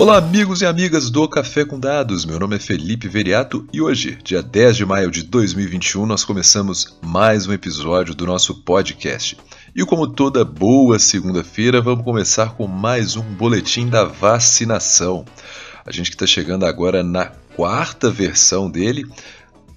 Olá, amigos e amigas do Café com Dados. Meu nome é Felipe Veriato e hoje, dia 10 de maio de 2021, nós começamos mais um episódio do nosso podcast. E como toda boa segunda-feira, vamos começar com mais um boletim da vacinação. A gente que está chegando agora na quarta versão dele,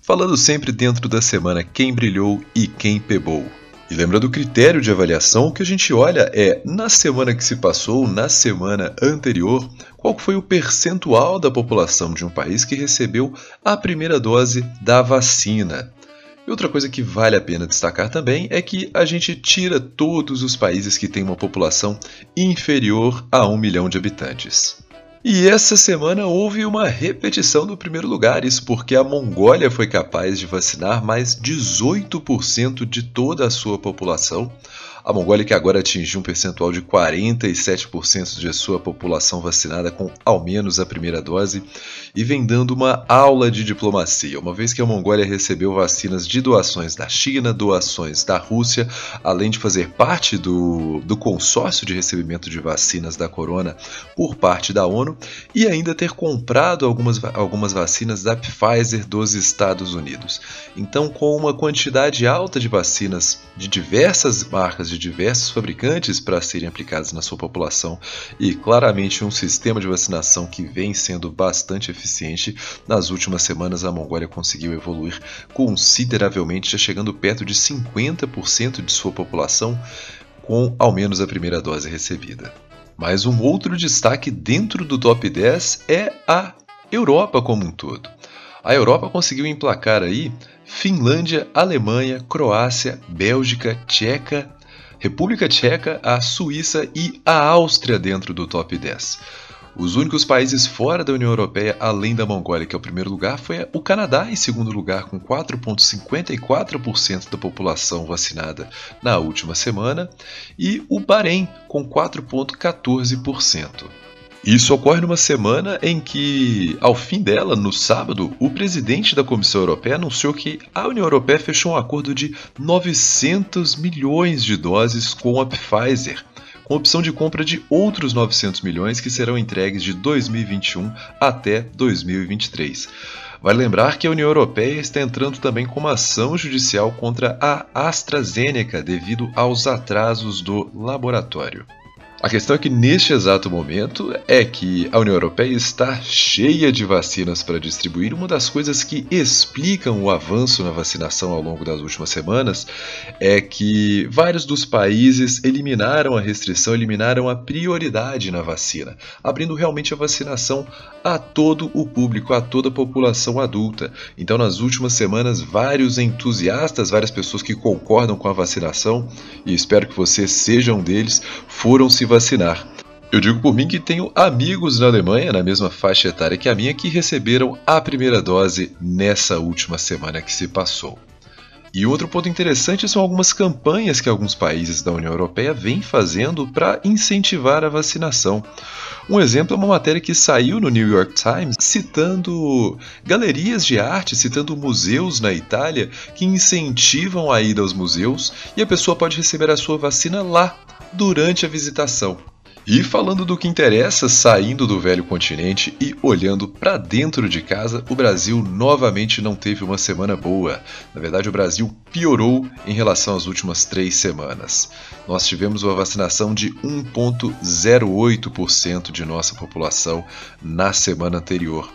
falando sempre dentro da semana quem brilhou e quem pebou. E lembrando o critério de avaliação, o que a gente olha é, na semana que se passou, na semana anterior, qual foi o percentual da população de um país que recebeu a primeira dose da vacina. E outra coisa que vale a pena destacar também é que a gente tira todos os países que têm uma população inferior a um milhão de habitantes. E essa semana houve uma repetição do primeiro lugar, isso porque a Mongólia foi capaz de vacinar mais 18% de toda a sua população, a Mongólia, que agora atingiu um percentual de 47% de sua população vacinada com ao menos a primeira dose, e vem dando uma aula de diplomacia, uma vez que a Mongólia recebeu vacinas de doações da China, doações da Rússia, além de fazer parte do, do consórcio de recebimento de vacinas da Corona por parte da ONU, e ainda ter comprado algumas, algumas vacinas da Pfizer dos Estados Unidos. Então, com uma quantidade alta de vacinas de diversas marcas de diversos fabricantes para serem aplicados na sua população e claramente um sistema de vacinação que vem sendo bastante eficiente. Nas últimas semanas, a Mongólia conseguiu evoluir consideravelmente, já chegando perto de 50% de sua população com ao menos a primeira dose recebida. Mas um outro destaque dentro do top 10 é a Europa como um todo. A Europa conseguiu emplacar aí Finlândia, Alemanha, Croácia, Bélgica, Tcheca, República Tcheca, a Suíça e a Áustria dentro do top 10. Os únicos países fora da União Europeia, além da Mongólia, que é o primeiro lugar, foi o Canadá em segundo lugar, com 4,54% da população vacinada na última semana, e o Bahrein, com 4,14%. Isso ocorre numa semana em que, ao fim dela, no sábado, o presidente da Comissão Europeia anunciou que a União Europeia fechou um acordo de 900 milhões de doses com a Pfizer, com opção de compra de outros 900 milhões que serão entregues de 2021 até 2023. Vale lembrar que a União Europeia está entrando também com uma ação judicial contra a AstraZeneca devido aos atrasos do laboratório. A questão é que neste exato momento é que a União Europeia está cheia de vacinas para distribuir. Uma das coisas que explicam o avanço na vacinação ao longo das últimas semanas é que vários dos países eliminaram a restrição, eliminaram a prioridade na vacina, abrindo realmente a vacinação a todo o público, a toda a população adulta. Então, nas últimas semanas, vários entusiastas, várias pessoas que concordam com a vacinação, e espero que você seja um deles, foram se vacinar. Eu digo por mim que tenho amigos na Alemanha, na mesma faixa etária que a minha, que receberam a primeira dose nessa última semana que se passou. E outro ponto interessante são algumas campanhas que alguns países da União Europeia vêm fazendo para incentivar a vacinação. Um exemplo é uma matéria que saiu no New York Times citando galerias de arte, citando museus na Itália que incentivam a ida aos museus e a pessoa pode receber a sua vacina lá durante a visitação. E falando do que interessa, saindo do velho continente e olhando para dentro de casa, o Brasil novamente não teve uma semana boa. Na verdade, o Brasil piorou em relação às últimas três semanas. Nós tivemos uma vacinação de 1,08% de nossa população na semana anterior.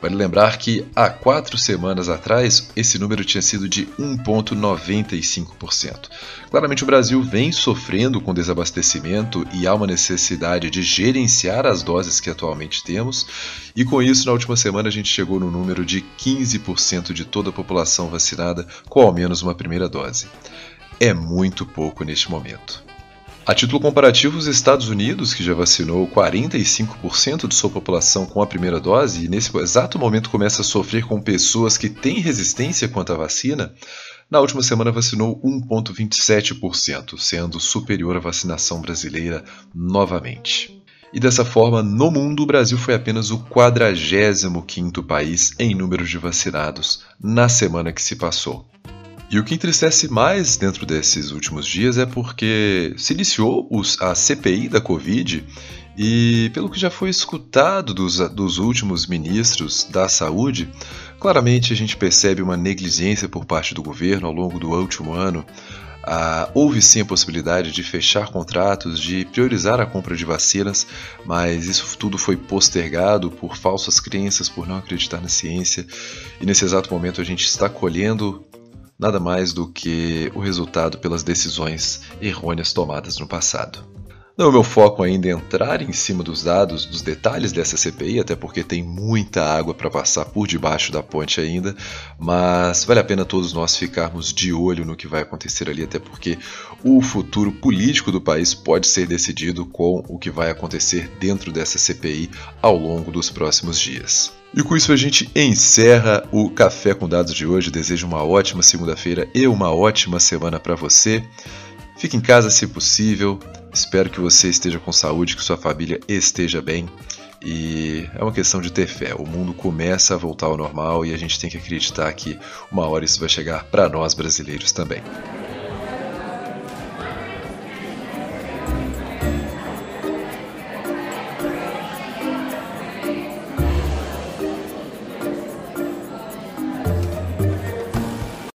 Vale lembrar que há quatro semanas atrás esse número tinha sido de 1,95%. Claramente o Brasil vem sofrendo com desabastecimento e há uma necessidade de gerenciar as doses que atualmente temos, e com isso, na última semana, a gente chegou no número de 15% de toda a população vacinada com ao menos uma primeira dose. É muito pouco neste momento. A título comparativo, os Estados Unidos, que já vacinou 45% de sua população com a primeira dose e nesse exato momento começa a sofrer com pessoas que têm resistência quanto à vacina, na última semana vacinou 1,27%, sendo superior à vacinação brasileira novamente. E dessa forma, no mundo, o Brasil foi apenas o 45º país em número de vacinados na semana que se passou. E o que entristece mais dentro desses últimos dias é porque se iniciou a CPI da Covid E pelo que já foi escutado dos, dos últimos ministros da saúde, claramente a gente percebe uma negligência por parte do governo ao longo do último ano. Ah, houve sim a possibilidade de fechar contratos, de priorizar a compra de vacinas, mas isso tudo foi postergado por falsas crenças, por não acreditar na ciência, e nesse exato momento a gente está colhendo nada mais do que o resultado pelas decisões errôneas tomadas no passado. Não é meu foco ainda entrar em cima dos dados, dos detalhes dessa CPI, até porque tem muita água para passar por debaixo da ponte ainda, mas vale a pena todos nós ficarmos de olho no que vai acontecer ali, até porque o futuro político do país pode ser decidido com o que vai acontecer dentro dessa CPI ao longo dos próximos dias. E com isso a gente encerra o Café com Dados de hoje. Desejo uma ótima segunda-feira e uma ótima semana para você. Fique em casa se possível. Espero que você esteja com saúde, que sua família esteja bem. E é uma questão de ter fé. O mundo começa a voltar ao normal e a gente tem que acreditar que uma hora isso vai chegar para nós brasileiros também.